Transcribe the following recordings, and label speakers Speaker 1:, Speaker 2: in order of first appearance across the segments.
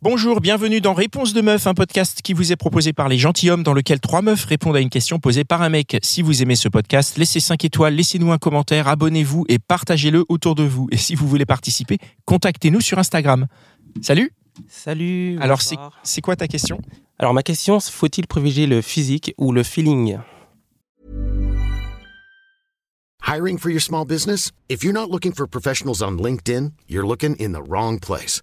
Speaker 1: Bonjour, bienvenue dans Réponse de meuf, un podcast qui vous est proposé par les gentilshommes dans lequel trois meufs répondent à une question posée par un mec. Si vous aimez ce podcast, laissez 5 étoiles, laissez-nous un commentaire, abonnez-vous et partagez-le autour de vous. Et si vous voulez participer, contactez-nous sur Instagram. Salut
Speaker 2: Salut.
Speaker 1: Alors c'est quoi ta question?
Speaker 2: Alors ma question, c'est faut-il privilégier le physique ou le feeling?
Speaker 3: Hiring for your small business? If you're not looking for professionals on LinkedIn, you're looking in the wrong place.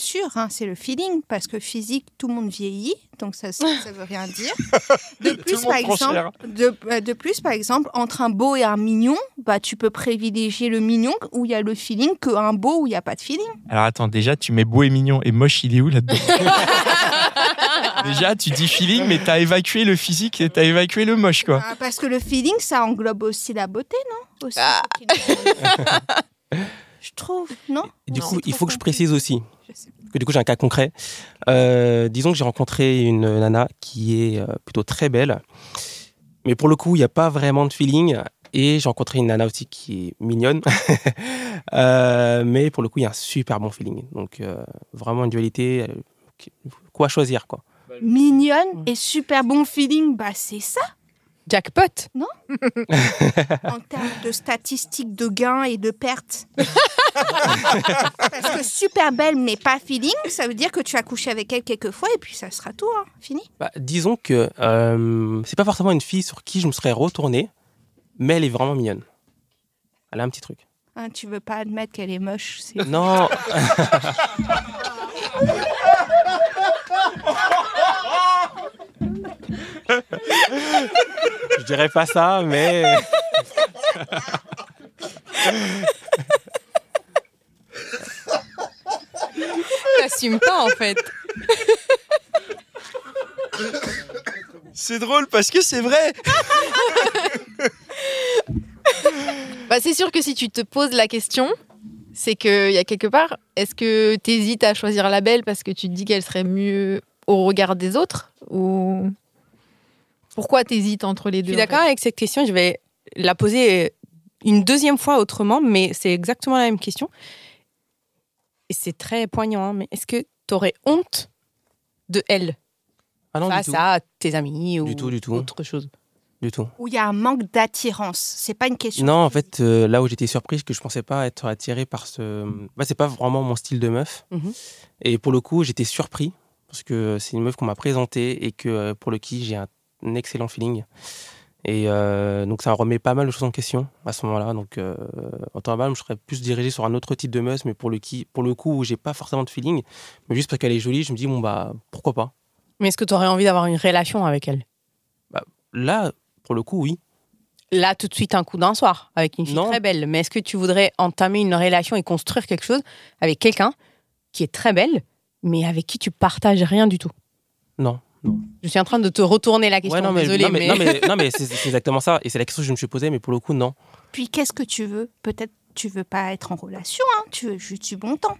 Speaker 4: sûr, hein, c'est le feeling, parce que physique, tout le monde vieillit, donc ça ça veut rien dire. De plus, par exemple, de, euh, de plus, par exemple, entre un beau et un mignon, bah, tu peux privilégier le mignon où il y a le feeling qu'un beau où il n'y a pas de feeling.
Speaker 1: Alors attends, déjà tu mets beau et mignon et moche, il est où là-dedans? Déjà tu dis feeling mais t'as évacué le physique et t'as évacué le moche quoi.
Speaker 4: Ah, parce que le feeling, ça englobe aussi la beauté, non? Aussi,
Speaker 5: Ah.
Speaker 4: Je trouve, non?
Speaker 2: Du
Speaker 4: Non,
Speaker 2: coup, il faut que je précise aussi. Que du coup, j'ai un cas concret. Euh, disons que j'ai rencontré une nana qui est euh, plutôt très belle, mais pour le coup, il n'y a pas vraiment de feeling. Et j'ai rencontré une nana aussi qui est mignonne, Euh, mais pour le coup, il y a un super bon feeling. Donc euh, vraiment une dualité. euh, quoi choisir quoi
Speaker 4: Mignonne et super bon feeling, bah c'est ça
Speaker 5: Jackpot
Speaker 4: en termes de statistiques de gains et de pertes. Parce que super belle mais pas feeling, ça veut dire que tu as couché avec elle quelques fois et puis ça sera tout, hein, fini.
Speaker 2: Bah, disons que euh, c'est pas forcément une fille sur qui je me serais retourné, mais elle est vraiment mignonne. Elle a un petit truc.
Speaker 4: Hein, tu veux pas admettre qu'elle est moche, c'est
Speaker 2: Non. Je dirais pas ça, mais
Speaker 5: T'assumes pas en fait.
Speaker 1: C'est drôle parce que c'est vrai.
Speaker 5: Bah, c'est sûr que si tu te poses la question, c'est qu'il y a quelque part, est-ce que tu hésites à choisir la belle parce que tu te dis qu'elle serait mieux au regard des autres Ou pourquoi tu hésites entre les
Speaker 6: Je
Speaker 5: deux
Speaker 6: suis
Speaker 5: en
Speaker 6: d'accord avec cette question. Je vais la poser une deuxième fois autrement, mais c'est exactement la même question. Et c'est très poignant. hein, mais est-ce que tu aurais honte de elle
Speaker 2: ah non
Speaker 6: face à tes amis ou
Speaker 2: Du tout, du tout.
Speaker 6: autre chose?
Speaker 2: Du tout.
Speaker 4: où il y a un manque d'attirance. C'est pas une question.
Speaker 2: Non, en fait, euh, là où j'étais surpris, c'est que je pensais pas être attiré par ce. Bah, c'est pas vraiment mon style de meuf.
Speaker 6: Mhm.
Speaker 2: Et pour le coup, j'étais surpris parce que c'est une meuf qu'on m'a présentée et que euh, pour le qui j'ai un, un excellent feeling. Et euh, donc ça remet pas mal de choses en question à ce moment-là. Donc euh, en temps normal, je serais plus dirigé sur un autre type de meuf, mais pour le qui, pour le coup, où j'ai pas forcément de feeling, mais juste parce qu'elle est jolie, je me dis bon bah pourquoi pas?
Speaker 6: Mais est-ce que tu aurais envie d'avoir une relation avec elle?
Speaker 2: Là, pour le coup, oui.
Speaker 6: Là, tout de suite, un coup d'un soir, avec une fille
Speaker 2: Non.
Speaker 6: très belle. Mais est-ce que tu voudrais entamer une relation et construire quelque chose avec quelqu'un qui est très belle, mais avec qui tu partages rien du tout?
Speaker 2: Non, non.
Speaker 6: Je suis en train de te retourner la question.
Speaker 2: Ouais, non, mais,
Speaker 6: Désolée,
Speaker 2: non, mais,
Speaker 6: mais-
Speaker 2: non, mais, c'est exactement ça. Et c'est la question que je me suis posée, mais pour le coup, non.
Speaker 4: Puis qu'est-ce que tu veux? Peut-être tu veux pas être en relation, hein, tu veux juste du bon temps.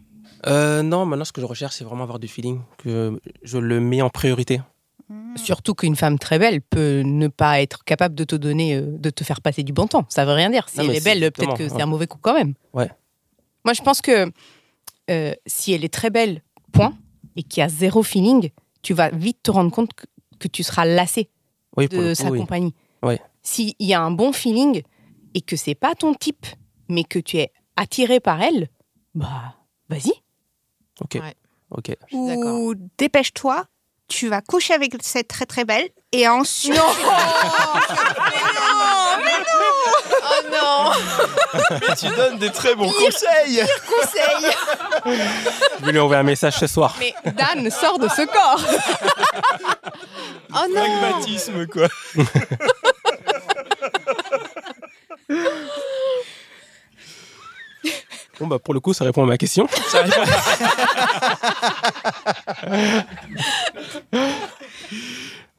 Speaker 2: Euh, non, maintenant, ce que je recherche, c'est vraiment avoir du feeling, que je le mets en priorité.
Speaker 6: Surtout qu'une femme très belle peut ne pas être capable de te donner, euh, de te faire passer du bon temps. Ça veut rien dire. Si
Speaker 2: Non,
Speaker 6: elle est belle, peut-être que c'est un mauvais coup quand même.
Speaker 2: Ouais.
Speaker 6: Moi, je pense que euh, si elle est très belle, point, et qu'il y a zéro feeling, tu vas vite te rendre compte que, que tu seras lassé
Speaker 2: Oui,
Speaker 6: de sa
Speaker 2: coup, oui.
Speaker 6: compagnie.
Speaker 2: Ouais.
Speaker 6: S'il y a un bon feeling et que c'est pas ton type, mais que tu es attiré par elle, bah, vas-y.
Speaker 2: Ok.
Speaker 5: Ouais.
Speaker 2: Ok.
Speaker 4: Ou dépêche-toi, tu vas coucher avec cette très très belle et ensuite.
Speaker 5: Non Oh non
Speaker 1: tu donnes des très bons conseils.
Speaker 4: conseil.
Speaker 2: Je vais lui envoyer un message ce soir.
Speaker 6: Mais Dan sort de ce corps
Speaker 5: Oh non
Speaker 1: Pragmatisme quoi.
Speaker 2: Bon, bah, pour le coup, ça répond à ma question.
Speaker 1: Ça répond-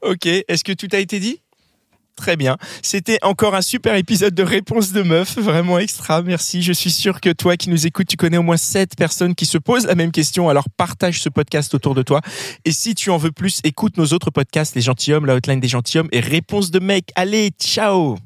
Speaker 1: Ok, est-ce que tout a été dit? Très bien. C'était encore un super épisode de Réponse de Meuf, vraiment extra. Merci. Je suis sûr que toi qui nous écoutes, tu connais au moins 7 personnes qui se posent la même question. Alors partage ce podcast autour de toi. Et si tu en veux plus, écoute nos autres podcasts, Les Gentilhommes, la hotline des Gentilhommes et Réponse de Mec. Allez, ciao